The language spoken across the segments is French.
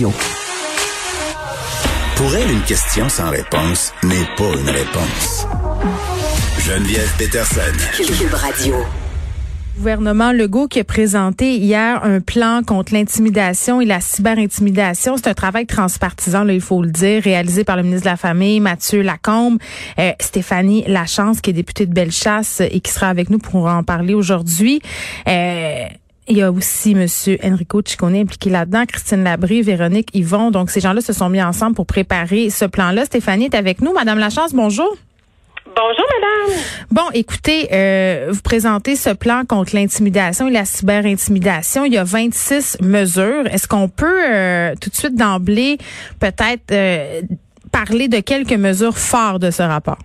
Radio. Pour elle, une question sans réponse n'est pas une réponse. Geneviève Peterson. Cube Radio. gouvernement Legault qui a présenté hier un plan contre l'intimidation et la cyberintimidation. C'est un travail transpartisan, là, il faut le dire, réalisé par le ministre de la Famille, Mathieu Lacombe, euh, Stéphanie Lachance, qui est députée de Bellechasse et qui sera avec nous pour en parler aujourd'hui. Euh, il y a aussi M. Enrico Ciccone impliqué là-dedans, Christine Labrie, Véronique Yvon. Donc, ces gens-là se sont mis ensemble pour préparer ce plan-là. Stéphanie est avec nous. Madame Lachance, bonjour. Bonjour, madame. Bon, écoutez, euh, vous présentez ce plan contre l'intimidation et la cyberintimidation. Il y a 26 mesures. Est-ce qu'on peut euh, tout de suite d'emblée peut-être euh, parler de quelques mesures fortes de ce rapport?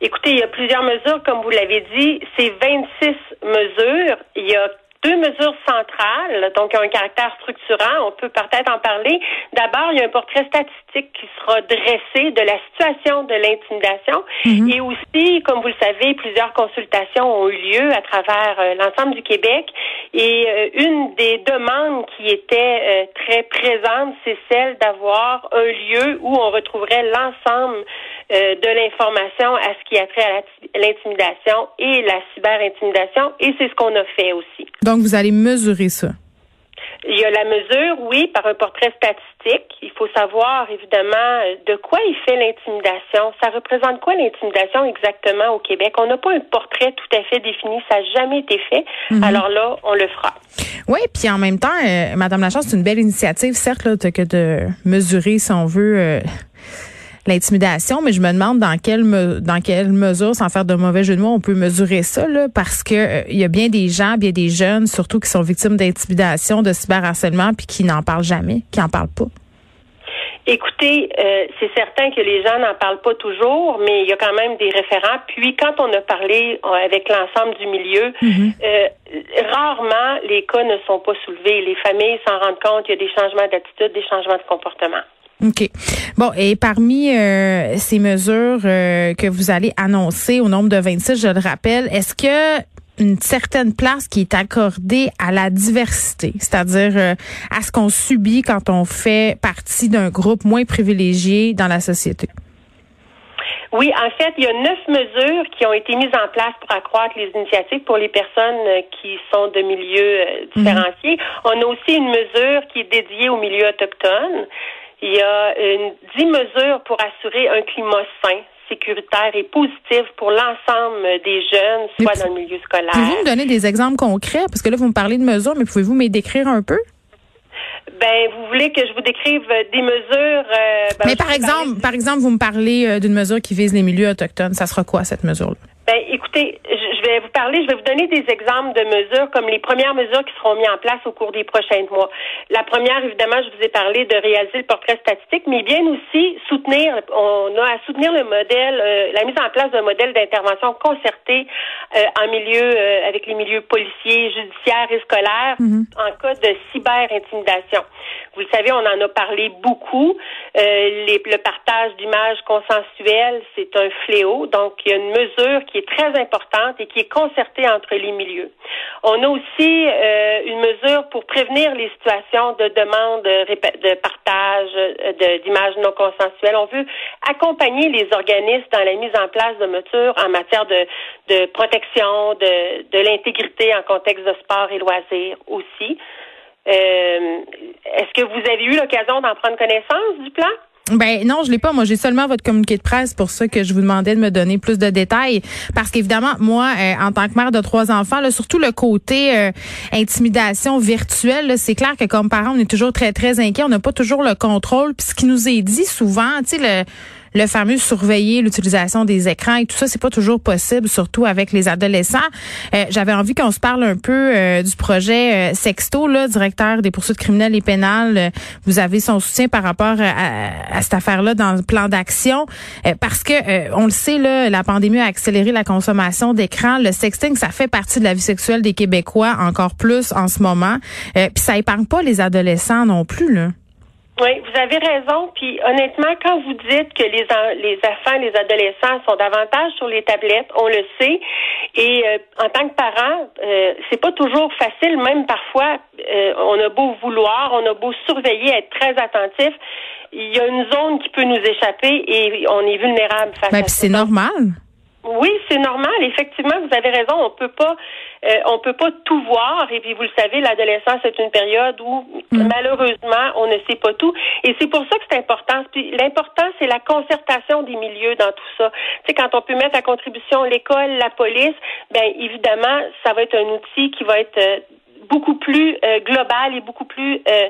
Écoutez, il y a plusieurs mesures, comme vous l'avez dit. C'est 26 mesures. Il y a deux mesures centrales, donc qui ont un caractère structurant. On peut peut-être en parler. D'abord, il y a un portrait statistique qui sera dressé de la situation de l'intimidation. Mhm. Et aussi, comme vous le savez, plusieurs consultations ont eu lieu à travers euh, l'ensemble du Québec. Et euh, une des demandes qui était euh, très présente, c'est celle d'avoir un lieu où on retrouverait l'ensemble euh, de l'information à ce qui a trait à l'intimidation et la cyberintimidation. Et c'est ce qu'on a fait aussi. Donc, vous allez mesurer ça? Il y a la mesure, oui, par un portrait statistique. Il faut savoir, évidemment, euh, de quoi il fait l'intimidation. Ça représente quoi l'intimidation exactement au Québec? On n'a pas un portrait tout à fait défini. Ça n'a jamais été fait. Alors là, on le fera. Oui, puis en même temps, euh, Madame Lachance, c'est une belle initiative, certes, là, que de mesurer, si on veut, euh, l'intimidation, mais je me demande dans quelle me- dans quelle mesure, sans faire de mauvais jeu de mots, on peut mesurer ça, là, parce que euh, il y a bien des gens, bien des jeunes, surtout qui sont victimes d'intimidation, de cyberharcèlement, puis qui n'en parlent jamais, qui n'en parlent pas. Écoutez, euh, c'est certain que les gens n'en parlent pas toujours, mais il y a quand même des référents. Puis quand on a parlé euh, avec l'ensemble du milieu, euh, rarement les cas ne sont pas soulevés. Les familles s'en rendent compte, il y a des changements d'attitude, des changements de comportement. OK. Bon, et parmi euh, ces mesures euh, que vous allez annoncer au nombre de 26, je le rappelle, est-ce que une certaine place qui est accordée à la diversité, c'est-à-dire euh, à ce qu'on subit quand on fait partie d'un groupe moins privilégié dans la société? Oui, en fait, il y a neuf mesures qui ont été mises en place pour accroître les initiatives pour les personnes euh, qui sont de milieux euh, différenciés. On a aussi une mesure qui est dédiée aux milieux autochtones. Il y a une, dix mesures pour assurer un climat sain, sécuritaire et positif pour l'ensemble des jeunes, soit dans le milieu scolaire. Pouvez-vous me donner des exemples concrets? Parce que là, vous me parlez de mesures, mais pouvez-vous me décrire un peu? Ben, vous voulez que je vous décrive euh, des mesures? euh, ben, mais par parler exemple, par exemple, vous me parlez euh, d'une mesure qui vise les milieux autochtones. Ça sera quoi, cette mesure-là? Ben, écoutez, je vais vous parler, je vais vous donner des exemples de mesures comme les premières mesures qui seront mises en place au cours des prochains mois. La première, évidemment, je vous ai parlé de réaliser le portrait statistique, mais bien aussi soutenir, on a à soutenir le modèle, euh, la mise en place d'un modèle d'intervention concerté euh, en milieu, euh, avec les milieux policiers, judiciaires et scolaires en cas de cyber-intimidation. Vous le savez, on en a parlé beaucoup. Les- le partage d'images consensuelles, c'est un fléau. Donc, il y a une mesure qui est très importante et qui est concertée entre les milieux. On a aussi euh, une mesure pour prévenir les situations de demande de, répa- de partage euh, d'images non consensuelles. On veut accompagner les organismes dans la mise en place de mesures en matière de, de protection de, de l'intégrité en contexte de sport et loisirs aussi. Euh, Est-ce que vous avez eu l'occasion d'en prendre connaissance du plan? Ben non, je l'ai pas. Moi, j'ai seulement votre communiqué de presse pour ça que je vous demandais de me donner plus de détails. Parce qu'évidemment, moi, euh, en tant que mère de trois enfants, là, surtout le côté euh, intimidation virtuelle, c'est clair que comme parents, on est toujours très très inquiets. On n'a pas toujours le contrôle. Puis ce qui nous est dit souvent, tu sais, le le fameux surveiller l'utilisation des écrans et tout ça, c'est pas toujours possible, surtout avec les adolescents. Euh, J'avais envie qu'on se parle un peu euh, du projet euh, Sexto, là, directeur des poursuites criminelles et pénales. Vous avez son soutien par rapport à, à cette affaire-là dans le plan d'action, parce que on le sait, là, la pandémie a accéléré la consommation d'écrans. Le sexting, ça fait partie de la vie sexuelle des Québécois encore plus en ce moment. Puis ça épargne pas les adolescents non plus, là. Oui, vous avez raison. Puis honnêtement, quand vous dites que les les enfants, les adolescents sont davantage sur les tablettes, on le sait. Et euh, en tant que parent, euh, c'est pas toujours facile. Même parfois, euh, on a beau vouloir, on a beau surveiller, être très attentif, il y a une zone qui peut nous échapper et on est vulnérable face ben, à ça. c'est normal. Oui, c'est normal. Effectivement, vous avez raison. On peut pas, euh, on peut pas tout voir. Et puis, vous le savez, l'adolescence est une période où, mm. malheureusement, on ne sait pas tout. Et c'est pour ça que c'est important. Puis, l'important, c'est la concertation des milieux dans tout ça. Tu sais, quand on peut mettre à contribution l'école, la police, ben évidemment, ça va être un outil qui va être euh, beaucoup plus euh, global et beaucoup plus euh,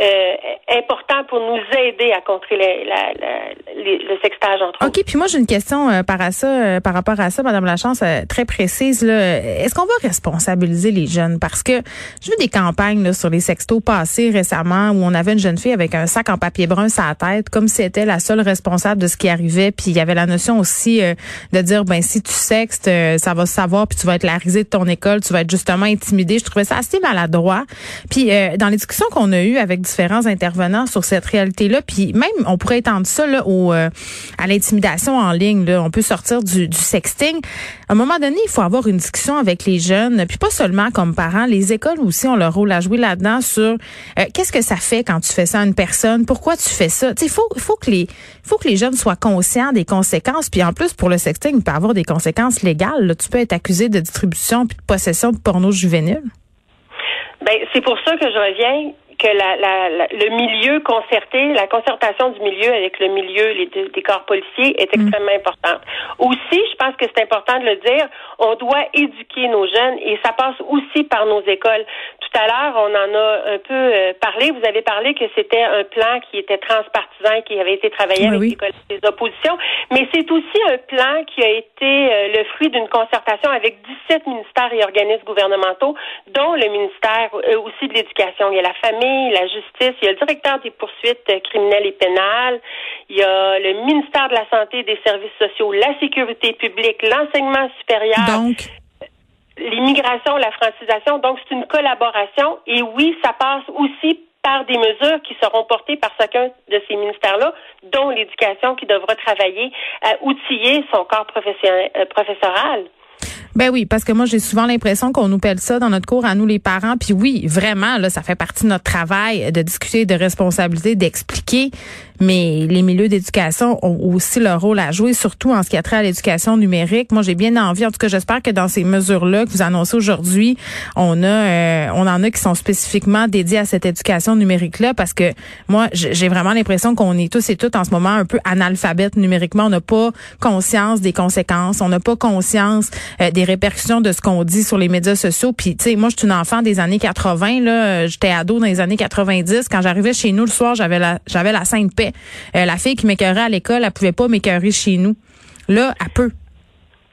euh, important pour nous aider à contrer le sextage entre OK, puis moi j'ai une question par, à ça, par rapport à ça, Madame Lachance, très précise. Est-ce qu'on va responsabiliser les jeunes? Parce que j'ai vu des campagnes là, sur les sextos passés récemment où on avait une jeune fille avec un sac en papier brun sur la tête, comme si elle était la seule responsable de ce qui arrivait. Puis il y avait la notion aussi de dire, ben si tu sextes, ça va se savoir, puis tu vas être la risée de ton école, tu vas être justement intimidé. Je trouvais ça assez maladroit. Puis euh, dans les discussions qu'on a eues avec différents intervenants sur cette réalité-là, puis même on pourrait étendre ça là, au, euh, à l'intimidation en ligne. Là. On peut sortir du, du sexting. À un moment donné, il faut avoir une discussion avec les jeunes, puis pas seulement comme parents. Les écoles aussi ont leur rôle à jouer là-dedans sur euh, qu'est-ce que ça fait quand tu fais ça à une personne, pourquoi tu fais ça? Il faut, faut que les faut que les jeunes soient conscients des conséquences. Puis en plus, pour le sexting, il peut avoir des conséquences légales. Tu peux être accusé de distribution puis de possession de porno juvénile. Ben, c'est pour ça que je reviens que la, la, le milieu concerté, la concertation du milieu avec le milieu les, des corps policiers est mm. extrêmement importante. Aussi, je pense que c'est important de le dire, on doit éduquer nos jeunes et ça passe aussi par nos écoles. Tout à l'heure, on en a un peu euh, parlé. Vous avez parlé que c'était un plan qui était transpartisan, qui avait été travaillé avec les, les, oppositions, mais c'est aussi un plan qui a été euh, le fruit d'une concertation avec 17 ministères et organismes gouvernementaux, dont le ministère euh, aussi de l'Éducation. Il y a la famille la justice, il y a le directeur des poursuites criminelles et pénales, il y a le ministère de la Santé et des Services sociaux, la sécurité publique, l'enseignement supérieur. Donc? l'immigration, la francisation. Donc, c'est une collaboration. Et oui, ça passe aussi par des mesures qui seront portées par chacun de ces ministères-là, dont l'éducation qui devra travailler à outiller son corps euh, professoral. Ben oui, parce que moi j'ai souvent l'impression qu'on nous pèle ça dans notre cours à nous les parents. Puis oui, vraiment là, ça fait partie de notre travail de discuter de responsabilité, d'expliquer. Mais les milieux d'éducation ont aussi leur rôle à jouer, surtout en ce qui a trait à l'éducation numérique. Moi, j'ai bien envie, en tout cas, j'espère que dans ces mesures-là que vous annoncez aujourd'hui, on a, euh, on en a qui sont spécifiquement dédiés à cette éducation numérique-là, parce que moi, j'ai vraiment l'impression qu'on est tous et toutes en ce moment un peu analphabètes numériquement. On n'a pas conscience des conséquences, on n'a pas conscience euh, des répercussions de ce qu'on dit sur les médias sociaux. Puis, tu sais, moi, je suis une enfant des années 80. Là, j'étais ado dans les années 90. Quand j'arrivais chez nous le soir, j'avais la, j'avais la sainte paix. Euh, la fille qui m'écœurait à l'école, elle pouvait pas m'écœurer chez nous. Là, elle peut.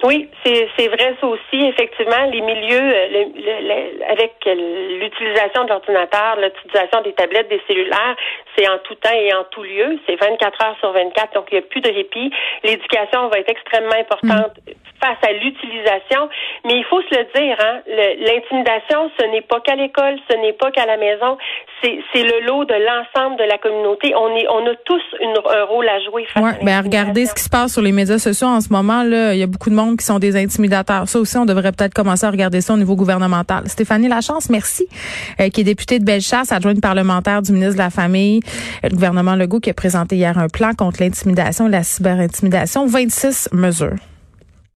Oui, c'est vrai ça aussi. Effectivement, les milieux euh, avec l'utilisation de l'ordinateur, l'utilisation des tablettes, des cellulaires, c'est en tout temps et en tout lieu. C'est 24 heures sur 24, donc il n'y a plus de répit. L'éducation va être extrêmement importante mm. Face à l'utilisation, mais il faut se le dire, hein, l'intimidation, ce n'est pas qu'à l'école, ce n'est pas qu'à la maison, c'est le lot de l'ensemble de la communauté. On est, on a tous une, un rôle à jouer. Face ouais, ben regardez ce qui se passe sur les médias sociaux en ce moment. Là, il y a beaucoup de monde qui sont des intimidateurs. Ça aussi, on devrait peut-être commencer à regarder ça au niveau gouvernemental. Stéphanie Lachance, merci, euh, qui est députée de Bellechasse, adjointe parlementaire du ministre de la Famille, le gouvernement Legault qui a présenté hier un plan contre l'intimidation et la cyberintimidation, 26 mesures.